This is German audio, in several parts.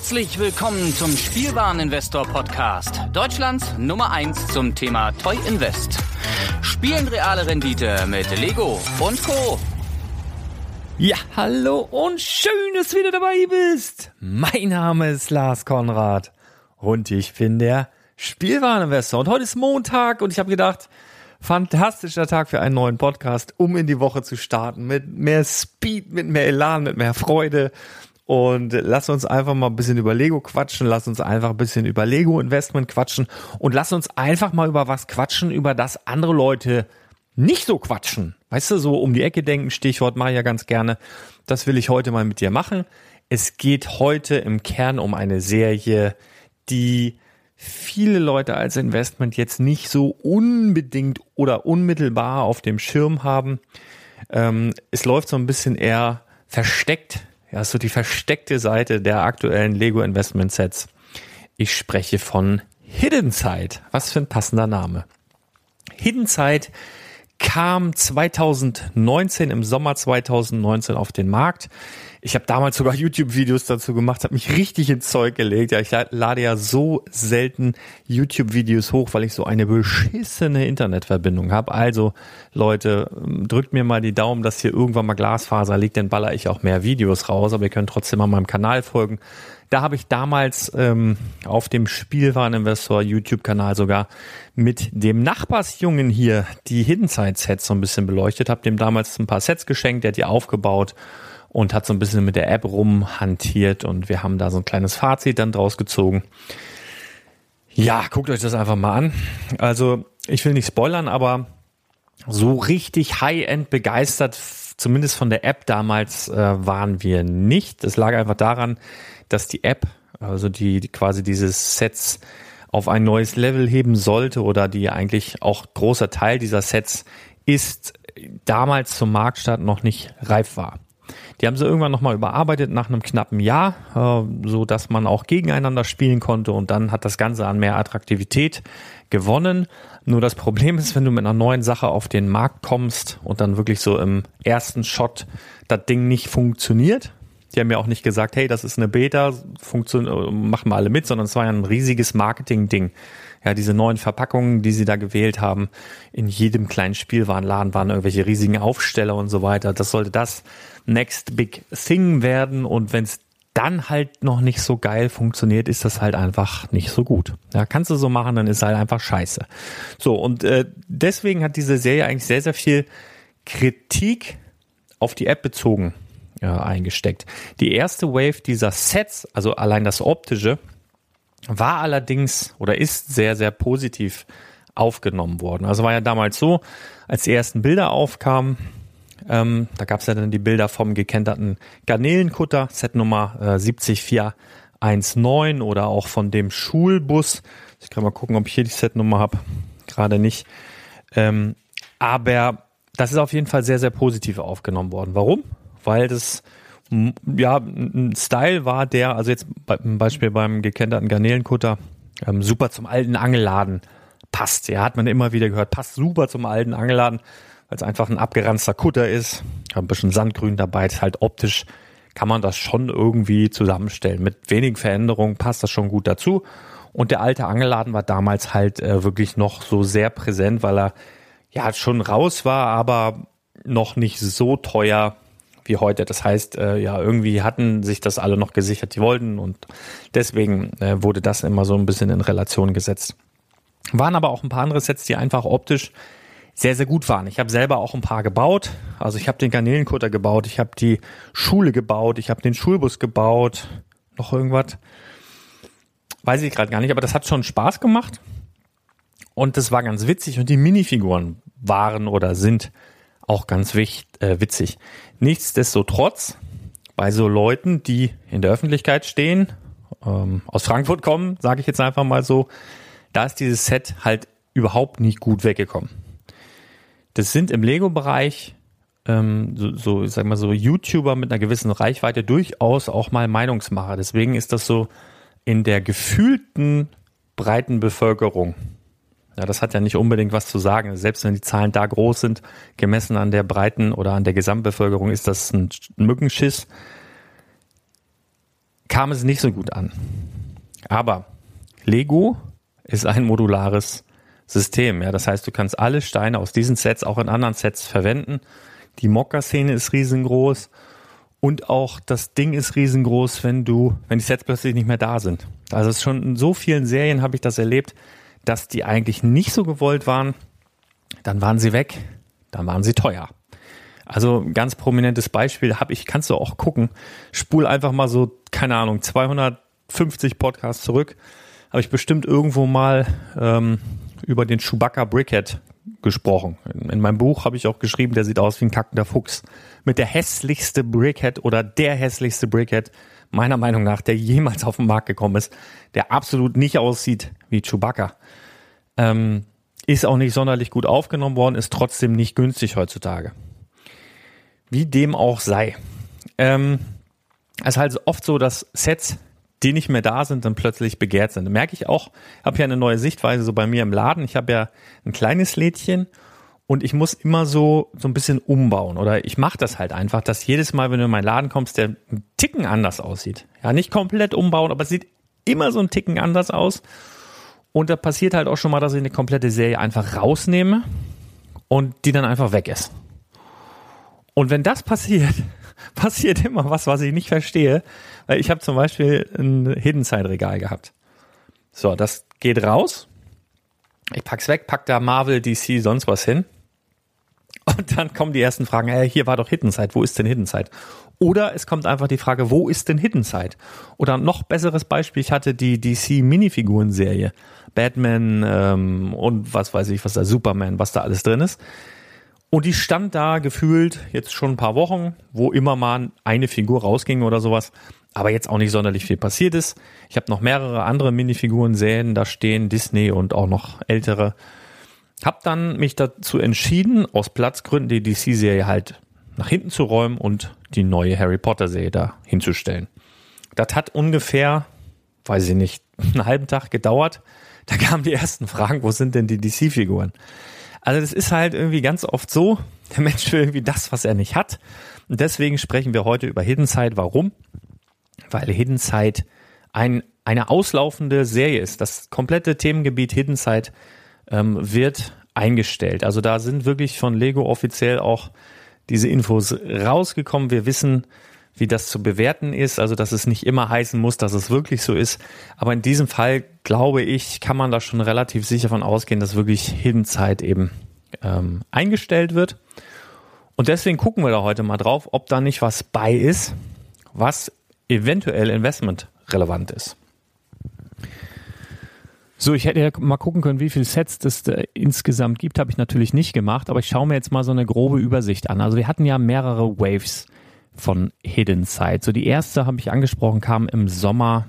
Herzlich willkommen zum Spielwareninvestor Podcast. Deutschlands Nummer 1 zum Thema Toy Invest. Spielen reale Rendite mit Lego und Co. Ja, hallo und schön, dass du wieder dabei bist. Mein Name ist Lars Konrad und ich bin der Spielwareninvestor. Und heute ist Montag und ich habe gedacht, fantastischer Tag für einen neuen Podcast, um in die Woche zu starten mit mehr Speed, mit mehr Elan, mit mehr Freude und lass uns einfach mal ein bisschen über Lego quatschen, lass uns einfach ein bisschen über Lego Investment quatschen und lass uns einfach mal über was quatschen, über das andere Leute nicht so quatschen. Weißt du, so um die Ecke denken, Stichwort mache ich ja ganz gerne. Das will ich heute mal mit dir machen. Es geht heute im Kern um eine Serie, die viele Leute als Investment jetzt nicht so unbedingt oder unmittelbar auf dem Schirm haben. Ähm, es läuft so ein bisschen eher versteckt ja, so die versteckte Seite der aktuellen Lego Investment Sets. Ich spreche von Hidden Side. Was für ein passender Name. Hidden Side kam 2019, im Sommer 2019 auf den Markt. Ich habe damals sogar YouTube-Videos dazu gemacht, habe mich richtig ins Zeug gelegt. Ja, ich lade ja so selten YouTube-Videos hoch, weil ich so eine beschissene Internetverbindung habe. Also Leute, drückt mir mal die Daumen, dass hier irgendwann mal Glasfaser liegt, dann baller ich auch mehr Videos raus. Aber ihr könnt trotzdem mal meinem Kanal folgen. Da habe ich damals ähm, auf dem Spielwareninvestor YouTube-Kanal sogar mit dem Nachbarsjungen hier die Hidden Side Sets so ein bisschen beleuchtet, habe dem damals ein paar Sets geschenkt, der hat die aufgebaut und hat so ein bisschen mit der App rumhantiert und wir haben da so ein kleines Fazit dann draus gezogen. Ja, guckt euch das einfach mal an. Also, ich will nicht spoilern, aber so richtig High-End begeistert, zumindest von der App damals, äh, waren wir nicht. Das lag einfach daran, dass die App, also die, die quasi dieses Sets auf ein neues Level heben sollte oder die eigentlich auch großer Teil dieser Sets ist, damals zum Marktstart noch nicht reif war. Die haben sie irgendwann nochmal überarbeitet nach einem knappen Jahr, äh, so dass man auch gegeneinander spielen konnte und dann hat das Ganze an mehr Attraktivität gewonnen. Nur das Problem ist, wenn du mit einer neuen Sache auf den Markt kommst und dann wirklich so im ersten Shot das Ding nicht funktioniert. Die haben ja auch nicht gesagt, hey, das ist eine Beta, machen wir alle mit, sondern es war ja ein riesiges Marketing-Ding ja, diese neuen Verpackungen, die sie da gewählt haben, in jedem kleinen Spielwarenladen waren irgendwelche riesigen Aufsteller und so weiter. Das sollte das Next Big Thing werden und wenn es dann halt noch nicht so geil funktioniert, ist das halt einfach nicht so gut. Ja, kannst du so machen, dann ist halt einfach scheiße. So, und äh, deswegen hat diese Serie eigentlich sehr, sehr viel Kritik auf die App bezogen äh, eingesteckt. Die erste Wave dieser Sets, also allein das optische, war allerdings oder ist sehr, sehr positiv aufgenommen worden. Also war ja damals so, als die ersten Bilder aufkamen, ähm, da gab es ja dann die Bilder vom gekenterten Garnelenkutter, Setnummer äh, 70419 oder auch von dem Schulbus. Ich kann mal gucken, ob ich hier die Setnummer habe. Gerade nicht. Ähm, aber das ist auf jeden Fall sehr, sehr positiv aufgenommen worden. Warum? Weil das ja, ein Style war der, also jetzt zum Beispiel beim gekenterten Garnelenkutter, ähm, super zum alten Angelladen passt. Ja, hat man immer wieder gehört, passt super zum alten Angelladen, weil es einfach ein abgeranzter Kutter ist, ein bisschen Sandgrün dabei, ist halt optisch kann man das schon irgendwie zusammenstellen. Mit wenigen Veränderungen passt das schon gut dazu. Und der alte Angelladen war damals halt äh, wirklich noch so sehr präsent, weil er ja schon raus war, aber noch nicht so teuer wie heute. Das heißt, äh, ja, irgendwie hatten sich das alle noch gesichert, die wollten und deswegen äh, wurde das immer so ein bisschen in Relation gesetzt. Waren aber auch ein paar andere Sets, die einfach optisch sehr, sehr gut waren. Ich habe selber auch ein paar gebaut. Also ich habe den Garnelenkutter gebaut, ich habe die Schule gebaut, ich habe den Schulbus gebaut. Noch irgendwas? Weiß ich gerade gar nicht, aber das hat schon Spaß gemacht. Und das war ganz witzig und die Minifiguren waren oder sind auch ganz wichtig, äh, witzig. Nichtsdestotrotz, bei so Leuten, die in der Öffentlichkeit stehen, ähm, aus Frankfurt kommen, sage ich jetzt einfach mal so, da ist dieses Set halt überhaupt nicht gut weggekommen. Das sind im Lego-Bereich ähm, so, so, ich sag mal so, YouTuber mit einer gewissen Reichweite durchaus auch mal Meinungsmacher. Deswegen ist das so in der gefühlten breiten Bevölkerung ja, das hat ja nicht unbedingt was zu sagen. Selbst wenn die Zahlen da groß sind, gemessen an der breiten oder an der Gesamtbevölkerung, ist das ein Mückenschiss. kam es nicht so gut an. Aber Lego ist ein modulares System. Ja, das heißt, du kannst alle Steine aus diesen Sets auch in anderen Sets verwenden. Die Mocker-Szene ist riesengroß und auch das Ding ist riesengroß, wenn du, wenn die Sets plötzlich nicht mehr da sind. Also schon in so vielen Serien habe ich das erlebt, dass die eigentlich nicht so gewollt waren. Dann waren sie weg, dann waren sie teuer. Also ganz prominentes Beispiel habe ich, kannst du auch gucken. Spul einfach mal so, keine Ahnung, 250 Podcasts zurück. Habe ich bestimmt irgendwo mal ähm, über den Chewbacca Brickhead gesprochen. In, in meinem Buch habe ich auch geschrieben, der sieht aus wie ein kackender Fuchs. Mit der hässlichste Brickhead oder der hässlichste Brickhead, meiner Meinung nach, der jemals auf den Markt gekommen ist, der absolut nicht aussieht wie Chewbacca. Ähm, ist auch nicht sonderlich gut aufgenommen worden, ist trotzdem nicht günstig heutzutage. Wie dem auch sei. Ähm, es ist halt oft so, dass Sets, die nicht mehr da sind, dann plötzlich begehrt sind. Da merke ich auch, ich habe ja eine neue Sichtweise so bei mir im Laden. Ich habe ja ein kleines Lädchen und ich muss immer so so ein bisschen umbauen oder ich mache das halt einfach, dass jedes Mal, wenn du in meinen Laden kommst, der ein Ticken anders aussieht. Ja, nicht komplett umbauen, aber es sieht immer so ein Ticken anders aus. Und da passiert halt auch schon mal, dass ich eine komplette Serie einfach rausnehme und die dann einfach weg ist. Und wenn das passiert, passiert immer was, was ich nicht verstehe. Weil ich habe zum Beispiel ein Hidden Side Regal gehabt. So, das geht raus. Ich pack's weg, pack da Marvel, DC, sonst was hin. Und dann kommen die ersten Fragen, hey, hier war doch Hidden Side, wo ist denn Hidden Side? Oder es kommt einfach die Frage, wo ist denn Hidden Side? Oder noch besseres Beispiel, ich hatte die DC Minifiguren-Serie. Batman ähm, und was weiß ich, was da, Superman, was da alles drin ist. Und die stand da gefühlt jetzt schon ein paar Wochen, wo immer mal eine Figur rausging oder sowas, aber jetzt auch nicht sonderlich viel passiert ist. Ich habe noch mehrere andere Minifiguren-Serien da stehen, Disney und auch noch ältere. Hab dann mich dazu entschieden, aus Platzgründen die DC-Serie halt nach hinten zu räumen und die neue Harry Potter-Serie da hinzustellen. Das hat ungefähr, weiß ich nicht, einen halben Tag gedauert. Da kamen die ersten Fragen, wo sind denn die DC-Figuren? Also das ist halt irgendwie ganz oft so, der Mensch will irgendwie das, was er nicht hat. Und deswegen sprechen wir heute über Hidden Side. Warum? Weil Hidden Side ein, eine auslaufende Serie ist. Das komplette Themengebiet Hidden Side ähm, wird eingestellt. Also da sind wirklich von Lego offiziell auch diese Infos rausgekommen. Wir wissen, wie das zu bewerten ist. Also, dass es nicht immer heißen muss, dass es wirklich so ist. Aber in diesem Fall, glaube ich, kann man da schon relativ sicher von ausgehen, dass wirklich Hidden Zeit eben ähm, eingestellt wird. Und deswegen gucken wir da heute mal drauf, ob da nicht was bei ist, was eventuell Investment relevant ist. So, ich hätte ja mal gucken können, wie viele Sets das äh, insgesamt gibt, habe ich natürlich nicht gemacht, aber ich schaue mir jetzt mal so eine grobe Übersicht an. Also wir hatten ja mehrere Waves von Hidden Side. So die erste habe ich angesprochen, kam im Sommer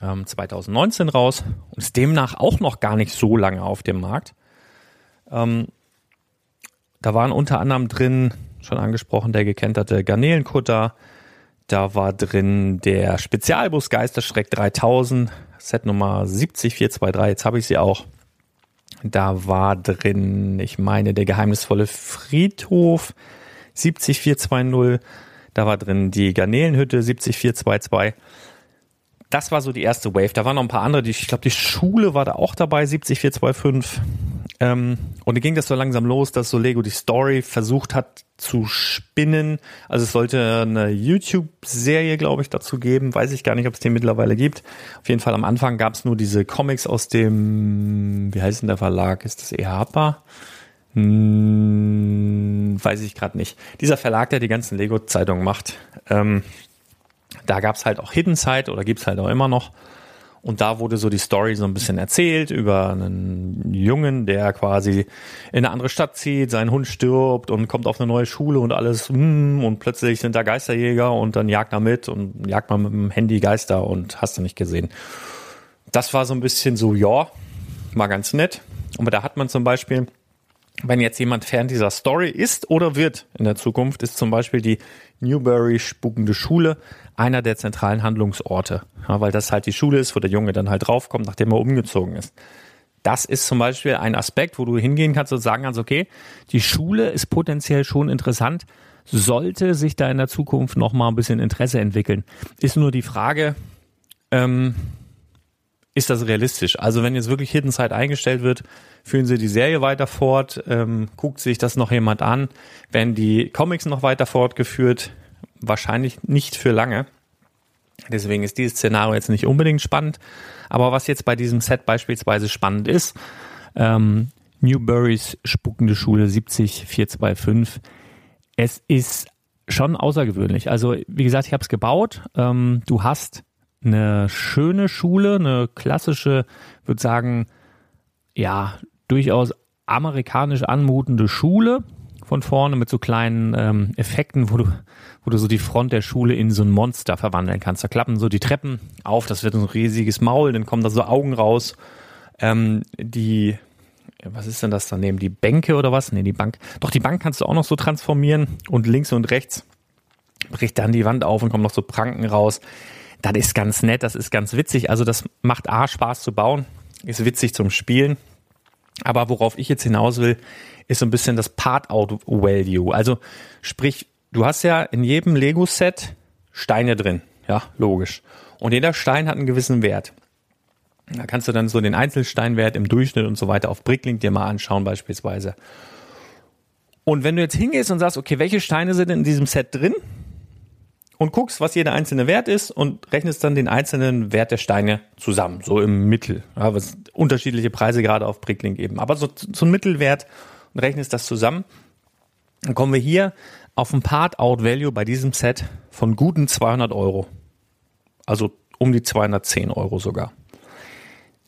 ähm, 2019 raus und ist demnach auch noch gar nicht so lange auf dem Markt. Ähm, da waren unter anderem drin, schon angesprochen, der gekenterte Garnelenkutter. Da war drin der Spezialbus Geisterschreck 3000, Set Nummer 70423, jetzt habe ich sie auch. Da war drin, ich meine, der geheimnisvolle Friedhof 70420. Da war drin die Garnelenhütte 70422. Das war so die erste Wave. Da waren noch ein paar andere. Ich glaube, die Schule war da auch dabei, 70425. Ähm, und dann ging das so langsam los, dass so Lego die Story versucht hat zu spinnen. Also es sollte eine YouTube-Serie, glaube ich, dazu geben. Weiß ich gar nicht, ob es den mittlerweile gibt. Auf jeden Fall am Anfang gab es nur diese Comics aus dem, wie heißt denn der Verlag? Ist das EHPA? Hm, weiß ich gerade nicht. Dieser Verlag, der die ganzen Lego-Zeitungen macht, ähm, da gab es halt auch Hidden Side oder gibt es halt auch immer noch. Und da wurde so die Story so ein bisschen erzählt über einen Jungen, der quasi in eine andere Stadt zieht, sein Hund stirbt und kommt auf eine neue Schule und alles, mm, und plötzlich sind da Geisterjäger und dann jagt er mit und jagt man mit dem Handy Geister und hast du nicht gesehen. Das war so ein bisschen so, ja, mal ganz nett. Aber da hat man zum Beispiel, wenn jetzt jemand Fan dieser Story ist oder wird in der Zukunft, ist zum Beispiel die Newberry spukende Schule einer der zentralen Handlungsorte, ja, weil das halt die Schule ist, wo der Junge dann halt draufkommt, nachdem er umgezogen ist. Das ist zum Beispiel ein Aspekt, wo du hingehen kannst und sagen kannst, okay, die Schule ist potenziell schon interessant, sollte sich da in der Zukunft noch mal ein bisschen Interesse entwickeln. Ist nur die Frage, ähm, ist das realistisch. Also wenn jetzt wirklich Hidden Side eingestellt wird, führen sie die Serie weiter fort, ähm, guckt sich das noch jemand an, werden die Comics noch weiter fortgeführt, wahrscheinlich nicht für lange. Deswegen ist dieses Szenario jetzt nicht unbedingt spannend. Aber was jetzt bei diesem Set beispielsweise spannend ist, ähm, Newburys spuckende Schule 70425, es ist schon außergewöhnlich. Also wie gesagt, ich habe es gebaut. Ähm, du hast eine schöne Schule, eine klassische, würde sagen, ja, durchaus amerikanisch anmutende Schule von vorne mit so kleinen ähm, Effekten, wo du, wo du so die Front der Schule in so ein Monster verwandeln kannst. Da klappen so die Treppen auf, das wird ein riesiges Maul, dann kommen da so Augen raus. Ähm, die, was ist denn das daneben? Die Bänke oder was? Nee, die Bank. Doch, die Bank kannst du auch noch so transformieren und links und rechts bricht dann die Wand auf und kommen noch so Pranken raus. Das ist ganz nett, das ist ganz witzig. Also das macht A Spaß zu bauen, ist witzig zum Spielen. Aber worauf ich jetzt hinaus will, ist so ein bisschen das Part-Out-Value. Also sprich, du hast ja in jedem Lego-Set Steine drin. Ja, logisch. Und jeder Stein hat einen gewissen Wert. Da kannst du dann so den Einzelsteinwert im Durchschnitt und so weiter auf Bricklink dir mal anschauen beispielsweise. Und wenn du jetzt hingehst und sagst, okay, welche Steine sind in diesem Set drin? Und guckst, was jeder einzelne Wert ist und rechnest dann den einzelnen Wert der Steine zusammen, so im Mittel. Ja, was unterschiedliche Preise gerade auf Bricklink eben. Aber so, so ein Mittelwert und rechnest das zusammen, dann kommen wir hier auf ein Part-Out-Value bei diesem Set von guten 200 Euro. Also um die 210 Euro sogar.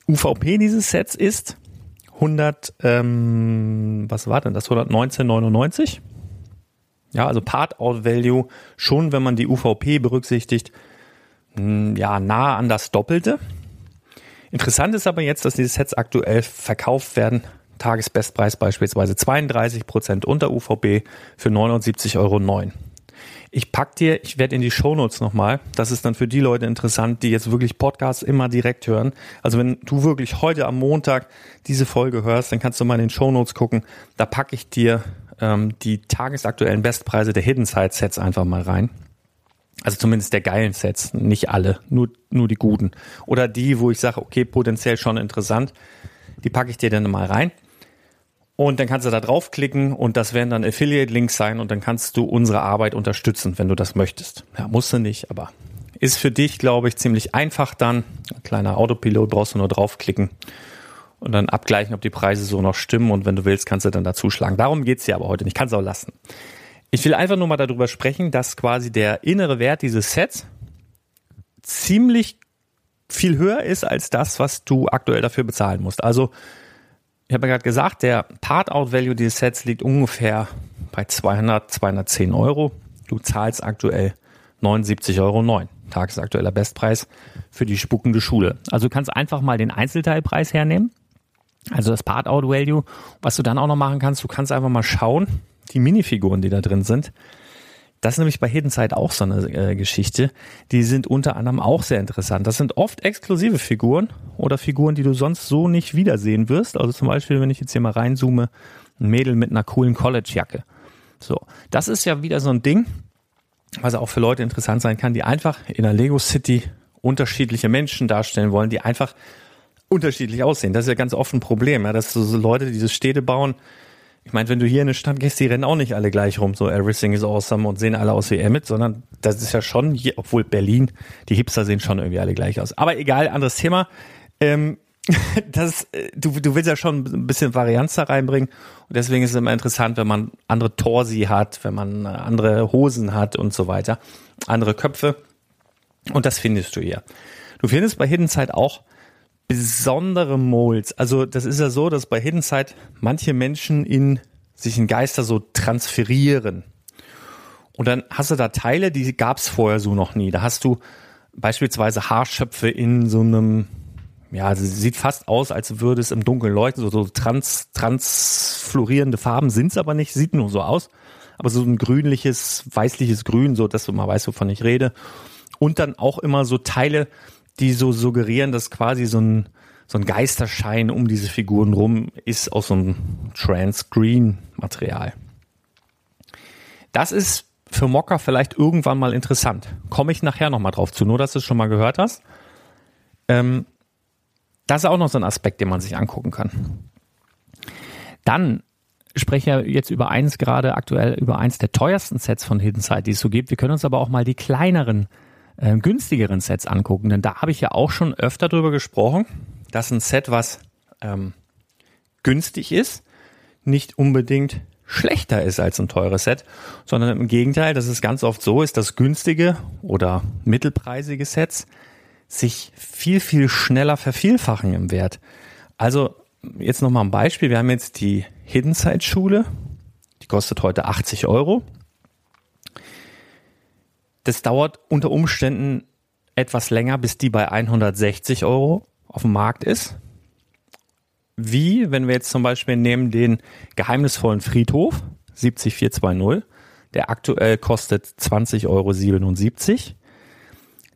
UVP dieses Sets ist 100, ähm, was war denn das? 119,99. Ja, also Part-Out-Value schon, wenn man die UVP berücksichtigt, hm, ja, nah an das Doppelte. Interessant ist aber jetzt, dass diese Sets aktuell verkauft werden Tagesbestpreis beispielsweise 32% unter UVB für 79,09 Euro. Ich pack dir, ich werde in die Shownotes nochmal, das ist dann für die Leute interessant, die jetzt wirklich Podcasts immer direkt hören. Also wenn du wirklich heute am Montag diese Folge hörst, dann kannst du mal in den Shownotes gucken. Da packe ich dir ähm, die tagesaktuellen Bestpreise der Hidden Side Sets einfach mal rein. Also zumindest der geilen Sets, nicht alle, nur, nur die guten. Oder die, wo ich sage, okay, potenziell schon interessant. Die packe ich dir dann mal rein. Und dann kannst du da draufklicken und das werden dann Affiliate-Links sein und dann kannst du unsere Arbeit unterstützen, wenn du das möchtest. Ja, musst du nicht, aber ist für dich, glaube ich, ziemlich einfach dann. Ein kleiner Autopilot brauchst du nur draufklicken und dann abgleichen, ob die Preise so noch stimmen und wenn du willst, kannst du dann dazuschlagen. Darum geht's dir aber heute nicht. Kannst auch lassen. Ich will einfach nur mal darüber sprechen, dass quasi der innere Wert dieses Sets ziemlich viel höher ist als das, was du aktuell dafür bezahlen musst. Also ich habe ja gerade gesagt, der Part-Out-Value dieses Sets liegt ungefähr bei 200, 210 Euro. Du zahlst aktuell 79,09 Euro. Tagesaktueller Bestpreis für die spuckende Schule. Also du kannst einfach mal den Einzelteilpreis hernehmen. Also das Part-Out-Value. Was du dann auch noch machen kannst, du kannst einfach mal schauen, die Minifiguren, die da drin sind, das ist nämlich bei Hidden Side auch so eine äh, Geschichte. Die sind unter anderem auch sehr interessant. Das sind oft exklusive Figuren oder Figuren, die du sonst so nicht wiedersehen wirst. Also zum Beispiel, wenn ich jetzt hier mal reinzoome, ein Mädel mit einer coolen College-Jacke. So, das ist ja wieder so ein Ding, was auch für Leute interessant sein kann, die einfach in der Lego City unterschiedliche Menschen darstellen wollen, die einfach unterschiedlich aussehen. Das ist ja ganz oft ein Problem, ja, dass so Leute, die diese Städte bauen, ich meine, wenn du hier in eine Stadt gehst, die rennen auch nicht alle gleich rum, so everything is awesome und sehen alle aus wie Emmett, sondern das ist ja schon, hier, obwohl Berlin, die Hipster sehen schon irgendwie alle gleich aus. Aber egal, anderes Thema. Ähm, das, äh, du, du willst ja schon ein bisschen Varianz da reinbringen und deswegen ist es immer interessant, wenn man andere Torsi hat, wenn man andere Hosen hat und so weiter, andere Köpfe und das findest du hier. Du findest bei Hidden Side auch besondere Molds. Also das ist ja so, dass bei Hidden Side manche Menschen in sich in Geister so transferieren. Und dann hast du da Teile, die gab es vorher so noch nie. Da hast du beispielsweise Haarschöpfe in so einem, ja, sieht fast aus, als würde es im Dunkeln leuchten, so, so trans, transflorierende Farben sind's aber nicht, sieht nur so aus. Aber so ein grünliches, weißliches Grün, so dass du mal weißt, wovon ich rede. Und dann auch immer so Teile, die so suggerieren, dass quasi so ein, so ein Geisterschein um diese Figuren rum ist aus so einem Transgreen-Material. Das ist für Mocker vielleicht irgendwann mal interessant. Komme ich nachher nochmal drauf zu, nur dass du es schon mal gehört hast. Ähm, das ist auch noch so ein Aspekt, den man sich angucken kann. Dann spreche ja jetzt über eins gerade aktuell über eins der teuersten Sets von Hidden Side, die es so gibt. Wir können uns aber auch mal die kleineren, äh, günstigeren Sets angucken, denn da habe ich ja auch schon öfter drüber gesprochen, dass ein Set, was ähm, günstig ist, nicht unbedingt schlechter ist als ein teures Set, sondern im Gegenteil, dass es ganz oft so ist, dass günstige oder mittelpreisige Sets sich viel, viel schneller vervielfachen im Wert. Also jetzt nochmal ein Beispiel. Wir haben jetzt die Hidden Side Schule. Die kostet heute 80 Euro. Das dauert unter Umständen etwas länger, bis die bei 160 Euro auf dem Markt ist. Wie, wenn wir jetzt zum Beispiel nehmen den geheimnisvollen Friedhof 70420, der aktuell kostet 20,77 Euro.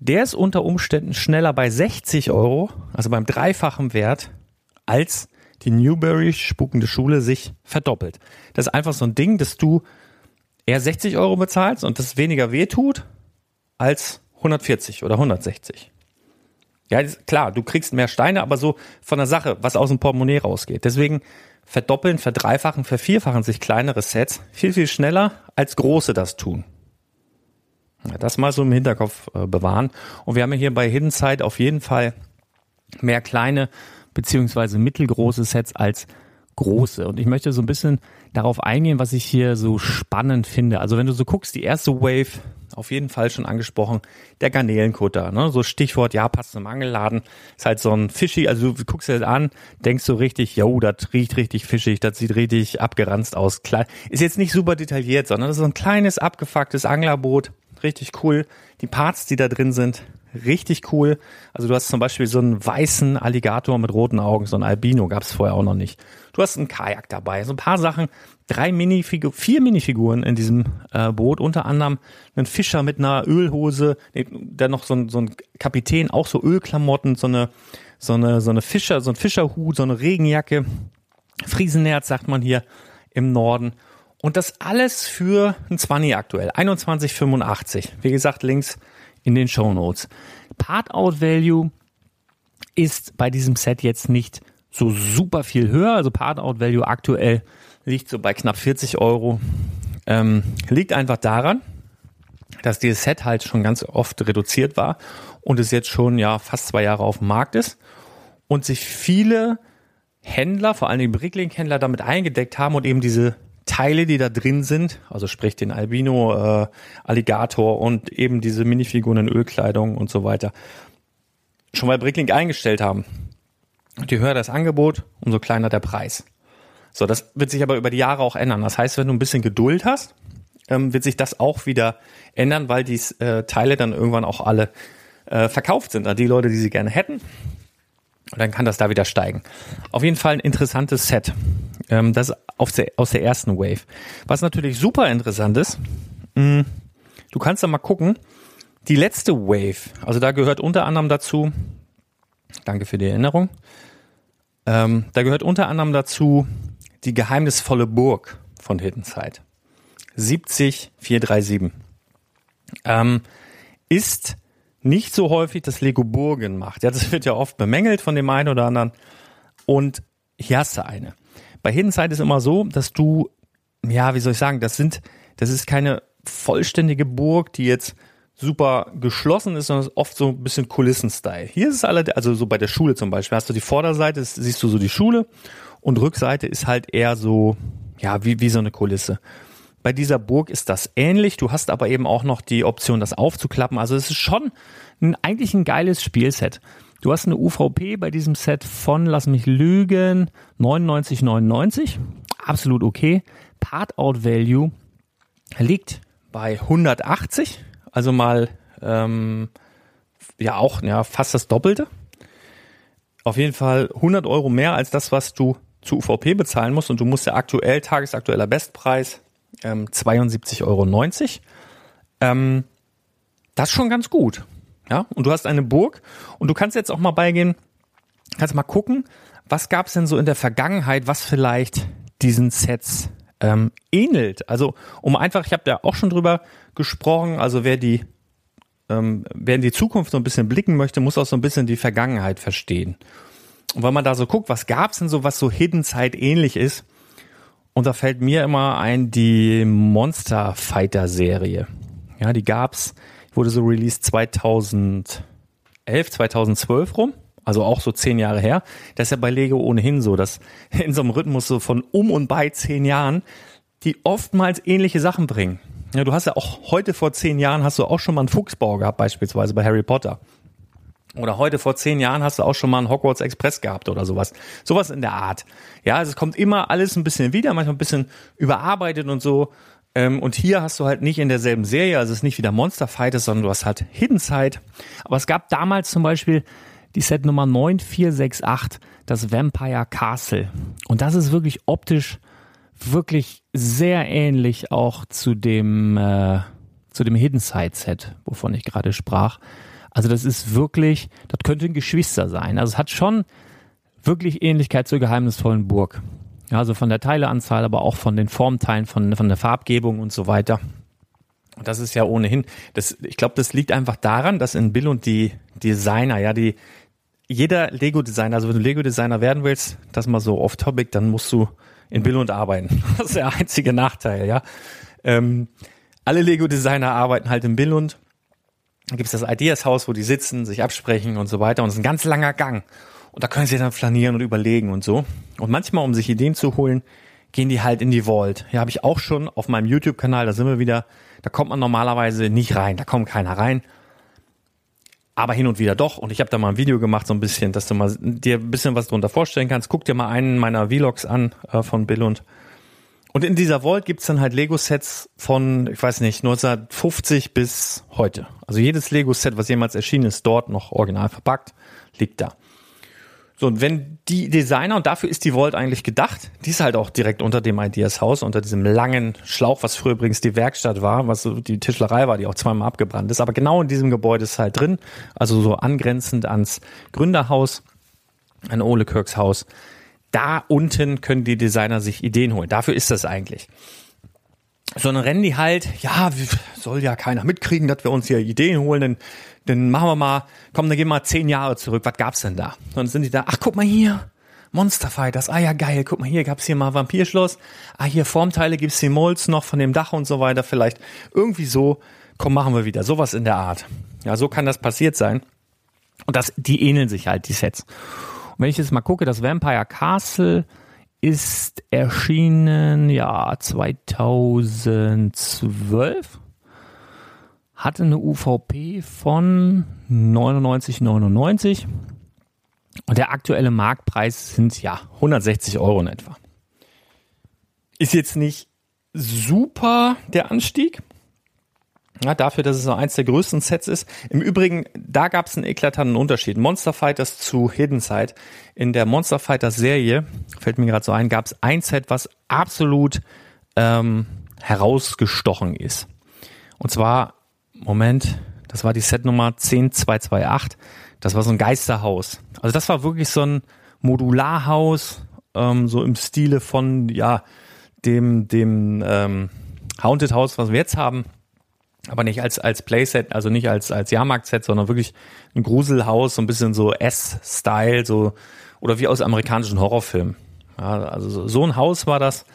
Der ist unter Umständen schneller bei 60 Euro, also beim dreifachen Wert, als die Newberry spukende Schule sich verdoppelt. Das ist einfach so ein Ding, dass du eher 60 Euro bezahlst und das weniger weh tut als 140 oder 160. Ja, klar, du kriegst mehr Steine, aber so von der Sache, was aus dem Portemonnaie rausgeht. Deswegen verdoppeln, verdreifachen, vervierfachen sich kleinere Sets viel, viel schneller, als große das tun. Ja, das mal so im Hinterkopf äh, bewahren. Und wir haben ja hier bei Hidden Side auf jeden Fall mehr kleine beziehungsweise mittelgroße Sets als große. Und ich möchte so ein bisschen darauf eingehen, was ich hier so spannend finde. Also wenn du so guckst, die erste Wave, auf jeden Fall schon angesprochen, der Garnelenkutter. Ne? So Stichwort, ja, passt zum Angelladen. Ist halt so ein Fischi, also du guckst dir das an, denkst so richtig, yo, das riecht richtig fischig, das sieht richtig abgeranzt aus. Ist jetzt nicht super detailliert, sondern das ist so ein kleines, abgefucktes Anglerboot. Richtig cool. Die Parts, die da drin sind, richtig cool. Also du hast zum Beispiel so einen weißen Alligator mit roten Augen, so ein Albino gab es vorher auch noch nicht. Du hast einen Kajak dabei, so ein paar Sachen, drei Minifiguren, vier Minifiguren in diesem äh, Boot, unter anderem einen Fischer mit einer Ölhose, dann noch so ein, so ein Kapitän, auch so Ölklamotten, so eine, so eine, so eine Fischer, so ein Fischerhut, so eine Regenjacke, Friesennerz sagt man hier im Norden. Und das alles für ein 20 aktuell, 21,85. Wie gesagt, links in den Show Notes. Part-Out Value ist bei diesem Set jetzt nicht so super viel höher. Also Part-Out Value aktuell liegt so bei knapp 40 Euro. Ähm, liegt einfach daran, dass dieses Set halt schon ganz oft reduziert war und es jetzt schon ja fast zwei Jahre auf dem Markt ist und sich viele Händler, vor allem die Bricklink-Händler, damit eingedeckt haben und eben diese Teile, die da drin sind, also sprich den Albino äh, Alligator und eben diese Minifiguren in Ölkleidung und so weiter, schon bei Bricklink eingestellt haben. Und je höher das Angebot, umso kleiner der Preis. So, das wird sich aber über die Jahre auch ändern. Das heißt, wenn du ein bisschen Geduld hast, ähm, wird sich das auch wieder ändern, weil die äh, Teile dann irgendwann auch alle äh, verkauft sind an die Leute, die sie gerne hätten. Und dann kann das da wieder steigen. Auf jeden Fall ein interessantes Set. Ähm, das aus der, aus der ersten Wave. Was natürlich super interessant ist, mh, mm, du kannst da mal gucken, die letzte Wave, also da gehört unter anderem dazu, danke für die Erinnerung, ähm, da gehört unter anderem dazu die geheimnisvolle Burg von Hidden Side. 70437. Ähm, ist nicht so häufig das Lego Burgen macht. Ja, das wird ja oft bemängelt von dem einen oder anderen. Und hier hast du eine. Bei Hidden Side ist immer so, dass du, ja, wie soll ich sagen, das sind, das ist keine vollständige Burg, die jetzt super geschlossen ist, sondern ist oft so ein bisschen Kulissen-Style. Hier ist es alle, also so bei der Schule zum Beispiel, hast du die Vorderseite, siehst du so die Schule und Rückseite ist halt eher so, ja, wie, wie so eine Kulisse. Bei dieser Burg ist das ähnlich. Du hast aber eben auch noch die Option, das aufzuklappen. Also es ist schon ein, eigentlich ein geiles Spielset. Du hast eine UVP bei diesem Set von, lass mich lügen, 99,99. Absolut okay. Part-Out Value liegt bei 180. Also mal, ähm, ja auch, ja, fast das Doppelte. Auf jeden Fall 100 Euro mehr als das, was du zu UVP bezahlen musst. Und du musst ja aktuell, tagesaktueller Bestpreis, ähm, 72,90 Euro. Ähm, das ist schon ganz gut. Ja, und du hast eine Burg und du kannst jetzt auch mal beigehen, kannst mal gucken, was gab es denn so in der Vergangenheit, was vielleicht diesen Sets ähm, ähnelt. Also um einfach, ich habe da auch schon drüber gesprochen, also wer die ähm, wer in die Zukunft so ein bisschen blicken möchte, muss auch so ein bisschen die Vergangenheit verstehen. Und wenn man da so guckt, was gab's denn so, was so Hidden Side ähnlich ist, und da fällt mir immer ein die Monster Fighter Serie. Ja, die gab's, wurde so released 2011, 2012 rum. Also auch so zehn Jahre her. Das ist ja bei Lego ohnehin so, dass in so einem Rhythmus so von um und bei zehn Jahren die oftmals ähnliche Sachen bringen. Ja, du hast ja auch heute vor zehn Jahren hast du auch schon mal einen Fuchsbau gehabt, beispielsweise bei Harry Potter. Oder heute vor zehn Jahren hast du auch schon mal einen Hogwarts Express gehabt oder sowas. Sowas in der Art. Ja, also es kommt immer alles ein bisschen wieder, manchmal ein bisschen überarbeitet und so. Ähm, und hier hast du halt nicht in derselben Serie, also es ist nicht wieder Monster Fighters, sondern du hast halt Hidden Side. Aber es gab damals zum Beispiel die Set Nummer 9468, das Vampire Castle. Und das ist wirklich optisch wirklich sehr ähnlich auch zu dem, äh, zu dem Hidden Side Set, wovon ich gerade sprach. Also das ist wirklich, das könnte ein Geschwister sein. Also es hat schon wirklich Ähnlichkeit zur geheimnisvollen Burg. Also von der Teileanzahl, aber auch von den Formteilen, von, von der Farbgebung und so weiter. Und das ist ja ohnehin, das, ich glaube, das liegt einfach daran, dass in Bill und die Designer, ja, die, jeder Lego-Designer, also wenn du Lego-Designer werden willst, das mal so off-topic, dann musst du in Bill und arbeiten. Das ist der einzige Nachteil, ja. Ähm, alle Lego-Designer arbeiten halt in Billund. Dann gibt's das Ideas-Haus, wo die sitzen, sich absprechen und so weiter. Und es ist ein ganz langer Gang. Und da können sie dann flanieren und überlegen und so. Und manchmal, um sich Ideen zu holen, gehen die halt in die Vault. Ja, habe ich auch schon auf meinem YouTube-Kanal, da sind wir wieder, da kommt man normalerweise nicht rein, da kommt keiner rein. Aber hin und wieder doch. Und ich habe da mal ein Video gemacht, so ein bisschen, dass du mal dir ein bisschen was drunter vorstellen kannst. Guck dir mal einen meiner Vlogs an äh, von Bill und und in dieser Vault gibt's dann halt Lego-Sets von, ich weiß nicht, 1950 bis heute. Also jedes Lego-Set, was jemals erschienen ist, dort noch original verpackt, liegt da. So, und wenn die Designer, und dafür ist die Vault eigentlich gedacht, die ist halt auch direkt unter dem Ideas Haus, unter diesem langen Schlauch, was früher übrigens die Werkstatt war, was so die Tischlerei war, die auch zweimal abgebrannt ist. Aber genau in diesem Gebäude ist halt drin, also so angrenzend ans Gründerhaus, an Ole Kirks Haus. Da unten können die Designer sich Ideen holen. Dafür ist das eigentlich. Sondern rennen die halt, ja, soll ja keiner mitkriegen, dass wir uns hier Ideen holen, denn dann machen wir mal, komm, dann gehen wir mal zehn Jahre zurück. Was gab's denn da? Und dann sind die da, ach, guck mal hier. Monster Fighters, ah ja geil, guck mal hier gab's hier mal Vampirschloss, ah hier Formteile gibt's die Molds noch von dem Dach und so weiter, vielleicht irgendwie so, komm machen wir wieder, sowas in der Art. Ja, so kann das passiert sein. Und das, die ähneln sich halt, die Sets. Und wenn ich jetzt mal gucke, das Vampire Castle ist erschienen, ja, 2012 hatte eine UVP von 99,99 und der aktuelle Marktpreis sind ja 160 Euro in etwa. Ist jetzt nicht super der Anstieg. Ja, dafür, dass es so eins der größten Sets ist. Im Übrigen, da gab es einen eklatanten Unterschied. Monster Fighters zu Hidden Side. In der Monster Fighters Serie, fällt mir gerade so ein, gab es ein Set, was absolut ähm, herausgestochen ist. Und zwar Moment, das war die Setnummer 10228. Das war so ein Geisterhaus. Also das war wirklich so ein Modularhaus, ähm, so im Stile von, ja, dem, dem ähm, Haunted House, was wir jetzt haben. Aber nicht als, als Playset, also nicht als, als Jahrmarktset, sondern wirklich ein Gruselhaus, so ein bisschen so S-Style, so, oder wie aus amerikanischen Horrorfilmen. Ja, also so, ein Haus war das.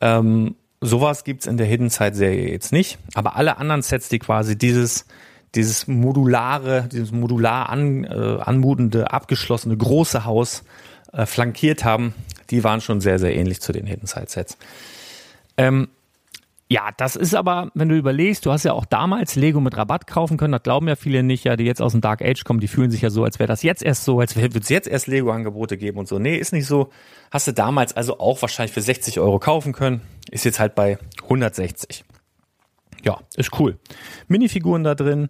Ähm, Sowas gibt's in der Hidden Side Serie jetzt nicht, aber alle anderen Sets, die quasi dieses dieses modulare, dieses modular an, äh, anmutende, abgeschlossene große Haus äh, flankiert haben, die waren schon sehr, sehr ähnlich zu den Hidden Side Sets. Ähm, ja, das ist aber, wenn du überlegst, du hast ja auch damals Lego mit Rabatt kaufen können, das glauben ja viele nicht, ja, die jetzt aus dem Dark Age kommen, die fühlen sich ja so, als wäre das jetzt erst so, als würde es jetzt erst Lego-Angebote geben und so. Nee, ist nicht so. Hast du damals also auch wahrscheinlich für 60 Euro kaufen können, ist jetzt halt bei 160. Ja, ist cool. Minifiguren da drin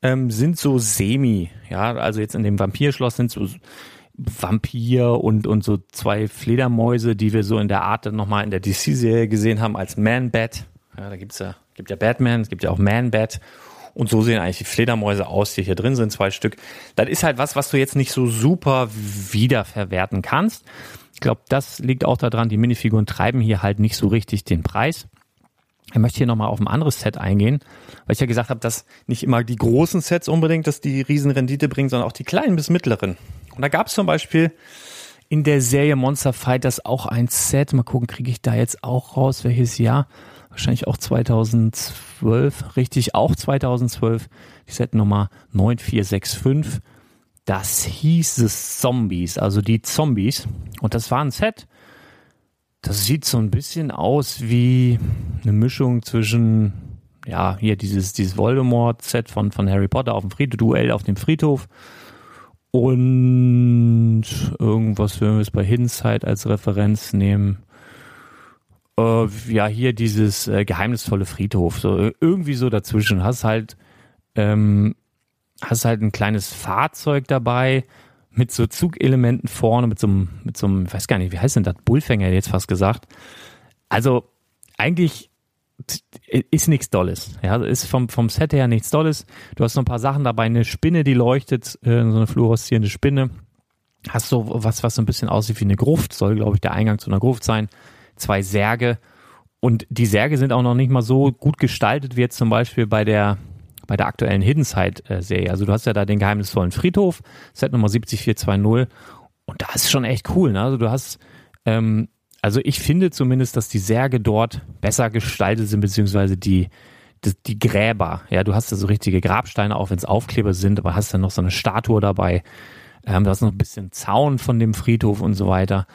ähm, sind so semi, ja, also jetzt in dem Vampirschloss sind so Vampir und, und so zwei Fledermäuse, die wir so in der Art nochmal in der DC-Serie gesehen haben als Man-Bat. Ja, da gibt's ja, gibt ja Batman, es gibt ja auch Man-Bat. Und so sehen eigentlich die Fledermäuse aus, die hier drin sind, zwei Stück. Das ist halt was, was du jetzt nicht so super wiederverwerten kannst. Ich glaube, das liegt auch daran, die Minifiguren treiben hier halt nicht so richtig den Preis. Ich möchte hier nochmal auf ein anderes Set eingehen, weil ich ja gesagt habe, dass nicht immer die großen Sets unbedingt, dass die Riesenrendite bringen, sondern auch die kleinen bis mittleren. Und da gab es zum Beispiel in der Serie Monster Fighters auch ein Set. Mal gucken, kriege ich da jetzt auch raus, welches Jahr? Wahrscheinlich auch 2012, richtig, auch 2012. Die Set Nummer 9465. Das hieß es Zombies, also die Zombies. Und das war ein Set, das sieht so ein bisschen aus wie eine Mischung zwischen, ja, hier dieses, dieses Voldemort-Set von, von Harry Potter auf dem Friedhof, Duell auf dem Friedhof. Und irgendwas, wenn wir es bei Hindsight als Referenz nehmen. Äh, ja, hier dieses äh, geheimnisvolle Friedhof. So irgendwie so dazwischen. Hast halt, ähm, hast halt ein kleines Fahrzeug dabei, mit so Zugelementen vorne, mit so einem, mit so einem, weiß gar nicht, wie heißt denn das? Bullfänger jetzt fast gesagt. Also eigentlich ist nichts Dolles. Ja, ist vom, vom Set her nichts Dolles. Du hast noch ein paar Sachen dabei, eine Spinne, die leuchtet, äh, so eine fluoreszierende Spinne. Hast so was, was so ein bisschen aussieht wie eine Gruft, soll, glaube ich, der Eingang zu einer Gruft sein. Zwei Särge. Und die Särge sind auch noch nicht mal so gut gestaltet wie jetzt zum Beispiel bei der, bei der aktuellen Hidden Side-Serie. Also du hast ja da den geheimnisvollen Friedhof, Set Nummer 70420 und da ist schon echt cool. Ne? Also du hast, ähm, also ich finde zumindest, dass die Särge dort besser gestaltet sind, beziehungsweise die, die, die Gräber. Ja, du hast da so richtige Grabsteine, auch wenn es Aufkleber sind, aber hast dann noch so eine Statue dabei. Ähm, du hast noch ein bisschen Zaun von dem Friedhof und so weiter.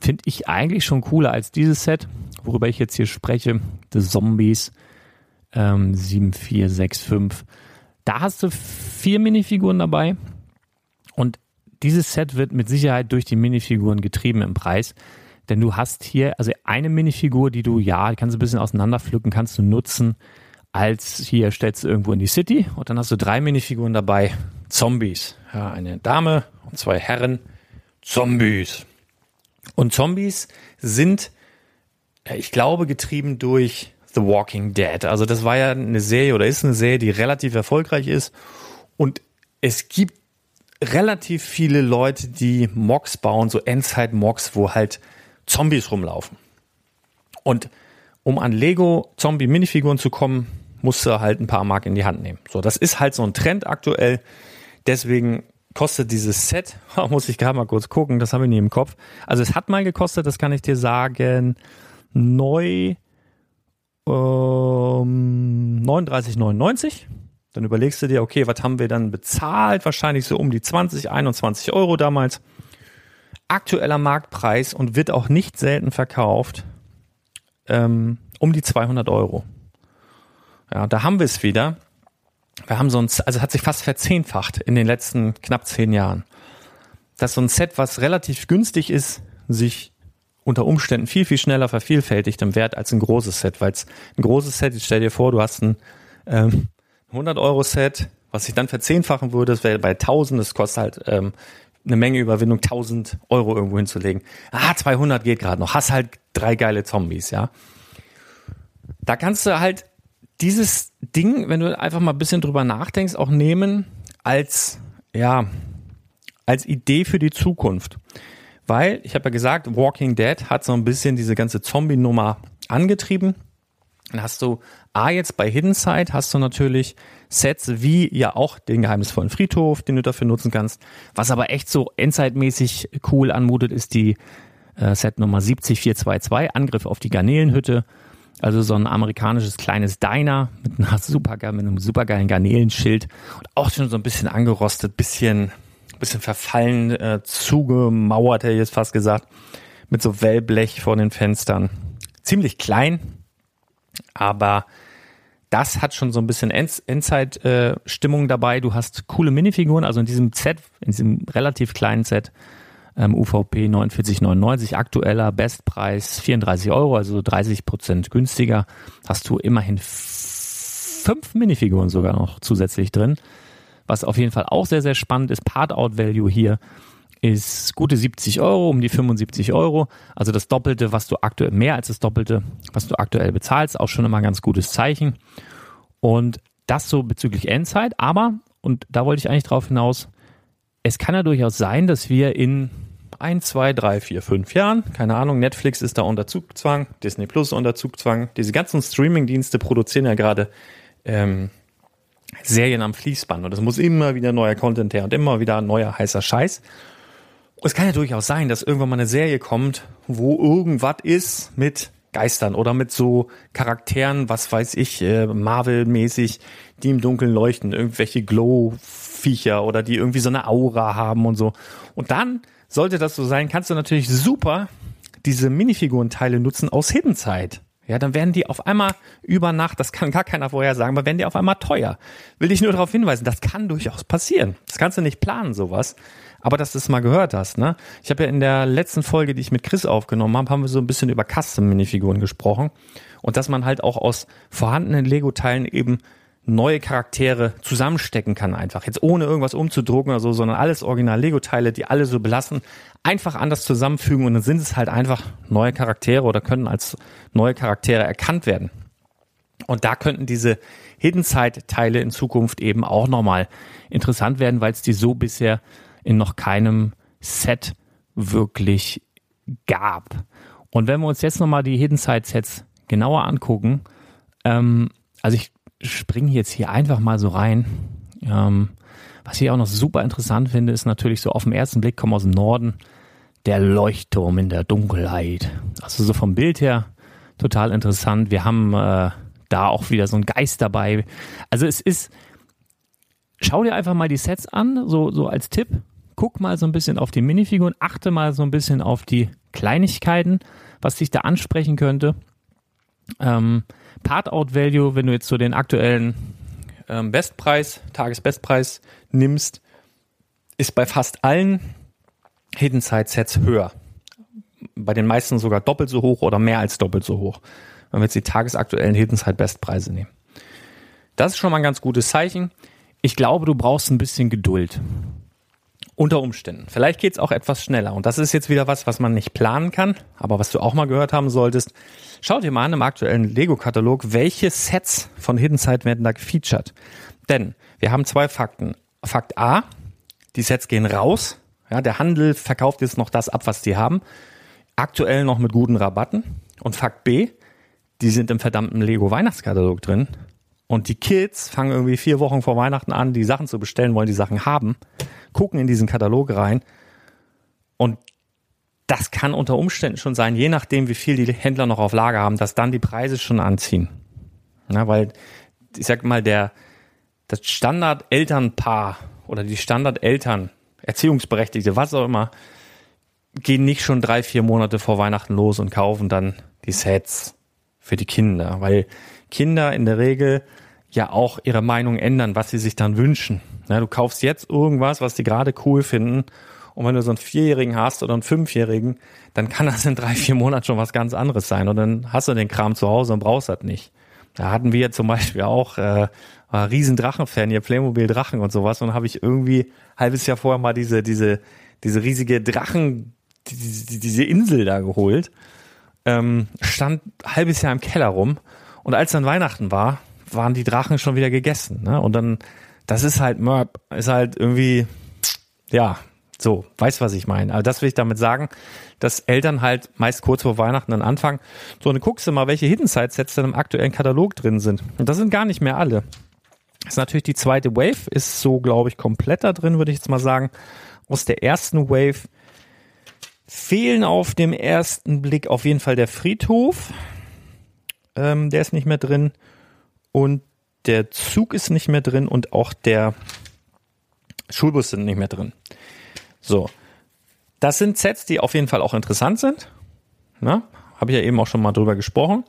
Finde ich eigentlich schon cooler als dieses Set, worüber ich jetzt hier spreche, The Zombies ähm, 7465. Da hast du vier Minifiguren dabei und dieses Set wird mit Sicherheit durch die Minifiguren getrieben im Preis. Denn du hast hier, also eine Minifigur, die du, ja, kannst du ein bisschen auseinanderpflücken, kannst du nutzen, als hier stellst du irgendwo in die City und dann hast du drei Minifiguren dabei. Zombies. Ja, eine Dame und zwei Herren. Zombies. Und Zombies sind, ich glaube, getrieben durch The Walking Dead. Also das war ja eine Serie oder ist eine Serie, die relativ erfolgreich ist. Und es gibt relativ viele Leute, die Mocks bauen, so Endzeit-Mocks, wo halt Zombies rumlaufen. Und um an Lego Zombie-Minifiguren zu kommen, musst du halt ein paar Mark in die Hand nehmen. So, das ist halt so ein Trend aktuell. Deswegen kostet dieses Set, muss ich gerade mal kurz gucken, das habe ich nie im Kopf. Also es hat mal gekostet, das kann ich dir sagen, neu ähm, 39,99. Dann überlegst du dir, okay, was haben wir dann bezahlt? Wahrscheinlich so um die 20, 21 Euro damals. Aktueller Marktpreis und wird auch nicht selten verkauft ähm, um die 200 Euro. Ja, da haben wir es wieder. Wir haben so ein, also hat sich fast verzehnfacht in den letzten knapp zehn Jahren. Das ist so ein Set, was relativ günstig ist, sich unter Umständen viel, viel schneller vervielfältigt im Wert als ein großes Set, weil es ein großes Set, ich stell dir vor, du hast ein ähm, 100-Euro-Set, was sich dann verzehnfachen würde, das wäre bei 1000, das kostet halt ähm, eine Menge Überwindung, 1000 Euro irgendwo hinzulegen. Ah, 200 geht gerade noch, hast halt drei geile Zombies, ja. Da kannst du halt dieses Ding, wenn du einfach mal ein bisschen drüber nachdenkst, auch nehmen als, ja, als Idee für die Zukunft. Weil, ich habe ja gesagt, Walking Dead hat so ein bisschen diese ganze Zombie-Nummer angetrieben. Dann hast du A jetzt bei Hidden Side hast du natürlich Sets wie ja auch den geheimnisvollen Friedhof, den du dafür nutzen kannst. Was aber echt so endzeitmäßig cool anmutet, ist die äh, Set Nummer 70422, Angriff auf die Garnelenhütte. Also so ein amerikanisches kleines Diner mit, einer super, mit einem supergeilen Garnelenschild und auch schon so ein bisschen angerostet, bisschen, bisschen verfallen, äh, zugemauert, hätte ich jetzt fast gesagt, mit so Wellblech vor den Fenstern. Ziemlich klein, aber das hat schon so ein bisschen Endzeit-Stimmung dabei. Du hast coole Minifiguren, also in diesem Set, in diesem relativ kleinen Set, ähm, UVP 49,99, aktueller Bestpreis 34 Euro, also 30 Prozent günstiger, hast du immerhin fünf Minifiguren sogar noch zusätzlich drin. Was auf jeden Fall auch sehr, sehr spannend ist, Part-Out-Value hier ist gute 70 Euro, um die 75 Euro. Also das Doppelte, was du aktuell, mehr als das Doppelte, was du aktuell bezahlst, auch schon immer ein ganz gutes Zeichen. Und das so bezüglich Endzeit, aber, und da wollte ich eigentlich drauf hinaus, es kann ja durchaus sein, dass wir in ein, zwei, drei, vier, fünf Jahren, keine Ahnung, Netflix ist da unter Zugzwang, Disney Plus unter Zugzwang. Diese ganzen Streaming-Dienste produzieren ja gerade ähm, Serien am Fließband und es muss immer wieder neuer Content her und immer wieder neuer heißer Scheiß. Es kann ja durchaus sein, dass irgendwann mal eine Serie kommt, wo irgendwas ist mit Geistern oder mit so Charakteren, was weiß ich, äh, Marvel-mäßig, die im Dunkeln leuchten, irgendwelche Glow-Viecher oder die irgendwie so eine Aura haben und so. Und dann, sollte das so sein, kannst du natürlich super diese Minifigurenteile nutzen aus Hidden Side. Ja, dann werden die auf einmal über Nacht, das kann gar keiner vorher sagen, aber werden die auf einmal teuer. Will ich nur darauf hinweisen, das kann durchaus passieren. Das kannst du nicht planen, sowas. Aber dass du es mal gehört hast, ne? Ich habe ja in der letzten Folge, die ich mit Chris aufgenommen habe, haben wir so ein bisschen über Custom-Minifiguren gesprochen. Und dass man halt auch aus vorhandenen Lego-Teilen eben neue Charaktere zusammenstecken kann einfach. Jetzt ohne irgendwas umzudrucken oder so, sondern alles original Lego-Teile, die alle so belassen, einfach anders zusammenfügen und dann sind es halt einfach neue Charaktere oder können als neue Charaktere erkannt werden. Und da könnten diese Hidden Side-Teile in Zukunft eben auch nochmal interessant werden, weil es die so bisher in noch keinem Set wirklich gab. Und wenn wir uns jetzt nochmal die Hidden Side Sets genauer angucken, ähm, also ich springe jetzt hier einfach mal so rein. Ähm, was ich auch noch super interessant finde, ist natürlich so auf den ersten Blick, kommen aus dem Norden, der Leuchtturm in der Dunkelheit. Also so vom Bild her total interessant. Wir haben äh, da auch wieder so einen Geist dabei. Also es ist, schau dir einfach mal die Sets an, so, so als Tipp. Guck mal so ein bisschen auf die Minifiguren, achte mal so ein bisschen auf die Kleinigkeiten, was dich da ansprechen könnte. Ähm, Part-Out-Value, wenn du jetzt so den aktuellen ähm, Bestpreis, Tagesbestpreis nimmst, ist bei fast allen Hidden Side Sets höher. Bei den meisten sogar doppelt so hoch oder mehr als doppelt so hoch, wenn wir jetzt die tagesaktuellen Hidden Side Bestpreise nehmen. Das ist schon mal ein ganz gutes Zeichen. Ich glaube, du brauchst ein bisschen Geduld. Unter Umständen. Vielleicht geht's auch etwas schneller. Und das ist jetzt wieder was, was man nicht planen kann, aber was du auch mal gehört haben solltest. Schau dir mal an im aktuellen Lego-Katalog, welche Sets von Hidden Side werden da gefeatured. Denn wir haben zwei Fakten. Fakt A, die Sets gehen raus. Ja, der Handel verkauft jetzt noch das ab, was die haben. Aktuell noch mit guten Rabatten. Und Fakt B, die sind im verdammten Lego Weihnachtskatalog drin. Und die Kids fangen irgendwie vier Wochen vor Weihnachten an, die Sachen zu bestellen, wollen die Sachen haben, gucken in diesen Katalog rein. Und das kann unter Umständen schon sein, je nachdem, wie viel die Händler noch auf Lager haben, dass dann die Preise schon anziehen. Na, weil, ich sag mal, der, das Standard-Elternpaar oder die Standard-Eltern, Erziehungsberechtigte, was auch immer, gehen nicht schon drei, vier Monate vor Weihnachten los und kaufen dann die Sets für die Kinder, weil Kinder in der Regel ja auch ihre Meinung ändern, was sie sich dann wünschen. Ja, du kaufst jetzt irgendwas, was die gerade cool finden. Und wenn du so einen Vierjährigen hast oder einen Fünfjährigen, dann kann das in drei, vier Monaten schon was ganz anderes sein. Und dann hast du den Kram zu Hause und brauchst das nicht. Da hatten wir zum Beispiel auch, äh, war riesen Drachenfan, hier Playmobil Drachen und sowas. Und habe ich irgendwie halbes Jahr vorher mal diese, diese, diese riesige Drachen, diese, diese Insel da geholt. Ähm, stand halbes Jahr im Keller rum. Und als dann Weihnachten war, waren die Drachen schon wieder gegessen. Ne? Und dann, das ist halt Mörb, ist halt irgendwie, ja, so, weißt was ich meine. Also das will ich damit sagen, dass Eltern halt meist kurz vor Weihnachten dann anfangen. So, und guckst du mal, welche Hidden Side Sets dann im aktuellen Katalog drin sind. Und das sind gar nicht mehr alle. Das ist natürlich die zweite Wave, ist so, glaube ich, komplett da drin, würde ich jetzt mal sagen. Aus der ersten Wave fehlen auf dem ersten Blick auf jeden Fall der Friedhof. Ähm, der ist nicht mehr drin und der Zug ist nicht mehr drin und auch der Schulbus sind nicht mehr drin. So. Das sind Sets, die auf jeden Fall auch interessant sind. Habe ich ja eben auch schon mal drüber gesprochen.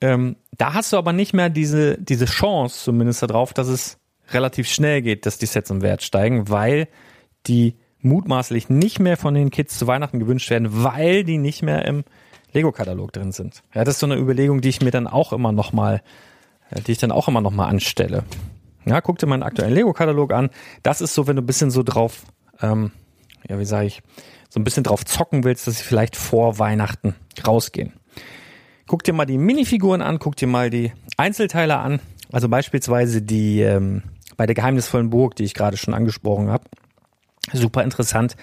Ähm, da hast du aber nicht mehr diese, diese Chance zumindest darauf, dass es relativ schnell geht, dass die Sets im Wert steigen, weil die mutmaßlich nicht mehr von den Kids zu Weihnachten gewünscht werden, weil die nicht mehr im Lego-Katalog drin sind. Ja, das ist so eine Überlegung, die ich mir dann auch immer noch mal äh, die ich dann auch immer noch mal anstelle. Ja, guck dir meinen aktuellen Lego-Katalog an. Das ist so, wenn du ein bisschen so drauf, ähm, ja, wie sage ich, so ein bisschen drauf zocken willst, dass sie vielleicht vor Weihnachten rausgehen. Guck dir mal die Minifiguren an, guck dir mal die Einzelteile an. Also beispielsweise die ähm, bei der geheimnisvollen Burg, die ich gerade schon angesprochen habe. Super interessant.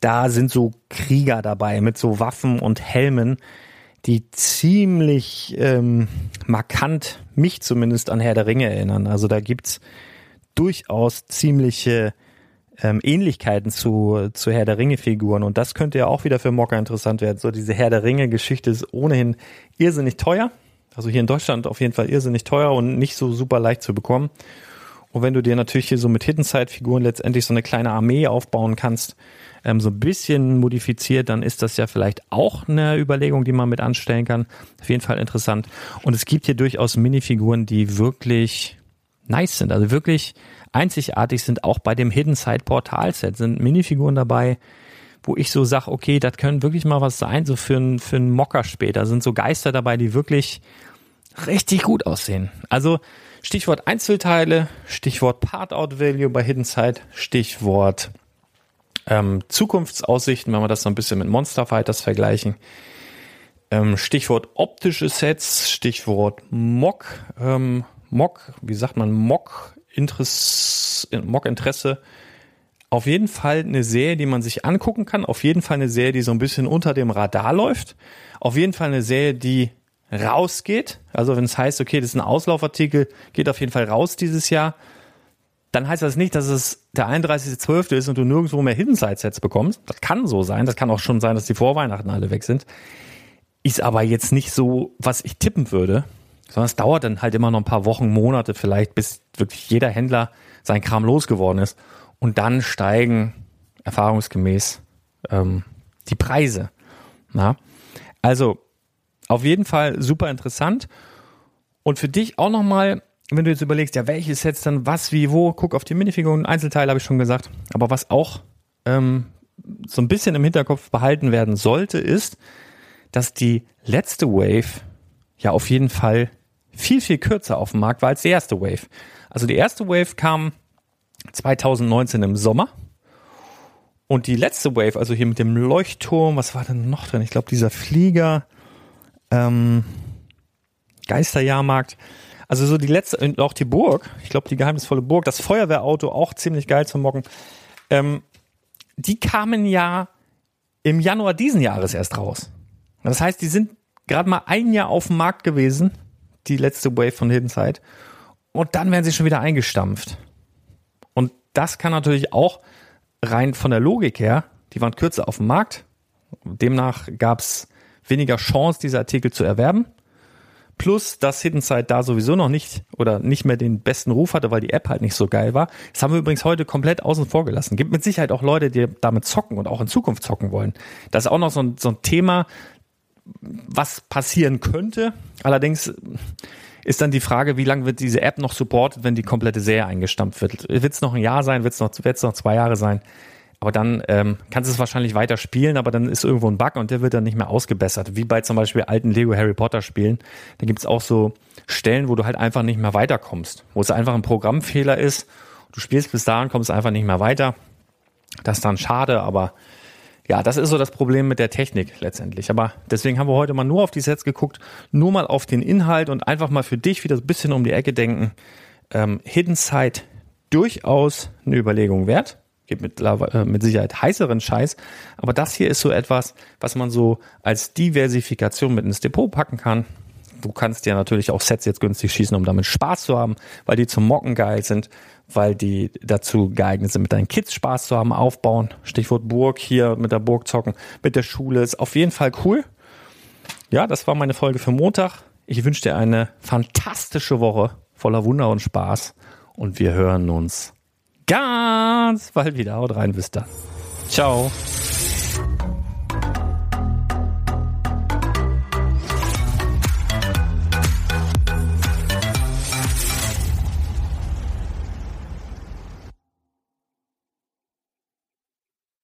Da sind so Krieger dabei mit so Waffen und Helmen, die ziemlich ähm, markant mich zumindest an Herr der Ringe erinnern. Also da gibt's durchaus ziemliche ähm, Ähnlichkeiten zu, zu Herr der Ringe-Figuren. Und das könnte ja auch wieder für Mocker interessant werden. So diese Herr der Ringe-Geschichte ist ohnehin irrsinnig teuer. Also hier in Deutschland auf jeden Fall irrsinnig teuer und nicht so super leicht zu bekommen. Und wenn du dir natürlich hier so mit Hidden Side-Figuren letztendlich so eine kleine Armee aufbauen kannst, ähm, so ein bisschen modifiziert, dann ist das ja vielleicht auch eine Überlegung, die man mit anstellen kann. Auf jeden Fall interessant. Und es gibt hier durchaus Minifiguren, die wirklich nice sind, also wirklich einzigartig sind, auch bei dem Hidden Side Portal Set sind Minifiguren dabei, wo ich so sag, okay, das können wirklich mal was sein, so für einen für einen Mocker später. Sind so Geister dabei, die wirklich richtig gut aussehen. Also Stichwort Einzelteile, Stichwort Part-Out Value bei Hidden Side, Stichwort ähm, Zukunftsaussichten, wenn wir das so ein bisschen mit Monster Fighters vergleichen. Ähm, Stichwort optische Sets, Stichwort Mock, ähm, Mock, wie sagt man, Mock Interesse, Mock Interesse. Auf jeden Fall eine Serie, die man sich angucken kann. Auf jeden Fall eine Serie, die so ein bisschen unter dem Radar läuft. Auf jeden Fall eine Serie, die rausgeht. Also wenn es heißt, okay, das ist ein Auslaufartikel, geht auf jeden Fall raus dieses Jahr. Dann heißt das nicht, dass es der 31.12. ist und du nirgendwo mehr Hidden Side Sets bekommst. Das kann so sein. Das kann auch schon sein, dass die vor Weihnachten alle weg sind. Ist aber jetzt nicht so, was ich tippen würde sondern es dauert dann halt immer noch ein paar Wochen, Monate vielleicht, bis wirklich jeder Händler sein Kram losgeworden ist. Und dann steigen erfahrungsgemäß ähm, die Preise. Na? Also auf jeden Fall super interessant. Und für dich auch nochmal, wenn du jetzt überlegst, ja, welche Sets dann was, wie, wo, guck auf die Minifiguren, Einzelteile habe ich schon gesagt. Aber was auch ähm, so ein bisschen im Hinterkopf behalten werden sollte, ist, dass die letzte Wave ja auf jeden Fall viel, viel kürzer auf dem Markt war als die erste Wave. Also die erste Wave kam 2019 im Sommer. Und die letzte Wave, also hier mit dem Leuchtturm, was war denn noch drin? Ich glaube, dieser Flieger, ähm, Geisterjahrmarkt. Also so die letzte, und auch die Burg, ich glaube, die geheimnisvolle Burg, das Feuerwehrauto, auch ziemlich geil zum Mocken. Ähm, die kamen ja im Januar diesen Jahres erst raus. Das heißt, die sind gerade mal ein Jahr auf dem Markt gewesen die letzte Wave von Hidden Side. Und dann werden sie schon wieder eingestampft. Und das kann natürlich auch rein von der Logik her, die waren kürzer auf dem Markt. Demnach gab es weniger Chance, diese Artikel zu erwerben. Plus, dass Hidden Side da sowieso noch nicht oder nicht mehr den besten Ruf hatte, weil die App halt nicht so geil war. Das haben wir übrigens heute komplett außen vor gelassen. Gibt mit Sicherheit auch Leute, die damit zocken und auch in Zukunft zocken wollen. Das ist auch noch so ein, so ein Thema, was passieren könnte. Allerdings ist dann die Frage, wie lange wird diese App noch supportet, wenn die komplette Serie eingestampft wird. Wird es noch ein Jahr sein, wird es noch, noch zwei Jahre sein? Aber dann ähm, kannst du es wahrscheinlich weiter spielen, aber dann ist irgendwo ein Bug und der wird dann nicht mehr ausgebessert. Wie bei zum Beispiel alten Lego Harry Potter Spielen. Da gibt es auch so Stellen, wo du halt einfach nicht mehr weiterkommst. Wo es einfach ein Programmfehler ist. Du spielst bis dahin, kommst einfach nicht mehr weiter. Das ist dann schade, aber ja, das ist so das Problem mit der Technik letztendlich. Aber deswegen haben wir heute mal nur auf die Sets geguckt, nur mal auf den Inhalt und einfach mal für dich wieder ein bisschen um die Ecke denken. Ähm, Hidden Side durchaus eine Überlegung wert. Gibt mit, äh, mit Sicherheit heißeren Scheiß. Aber das hier ist so etwas, was man so als Diversifikation mit ins Depot packen kann. Du kannst dir natürlich auch Sets jetzt günstig schießen, um damit Spaß zu haben, weil die zum Mocken geil sind weil die dazu geeignet sind, mit deinen Kids Spaß zu haben, aufbauen. Stichwort Burg hier mit der Burg zocken, mit der Schule ist auf jeden Fall cool. Ja, das war meine Folge für Montag. Ich wünsche dir eine fantastische Woche voller Wunder und Spaß und wir hören uns ganz bald wieder. Haut rein, bis dann. Ciao.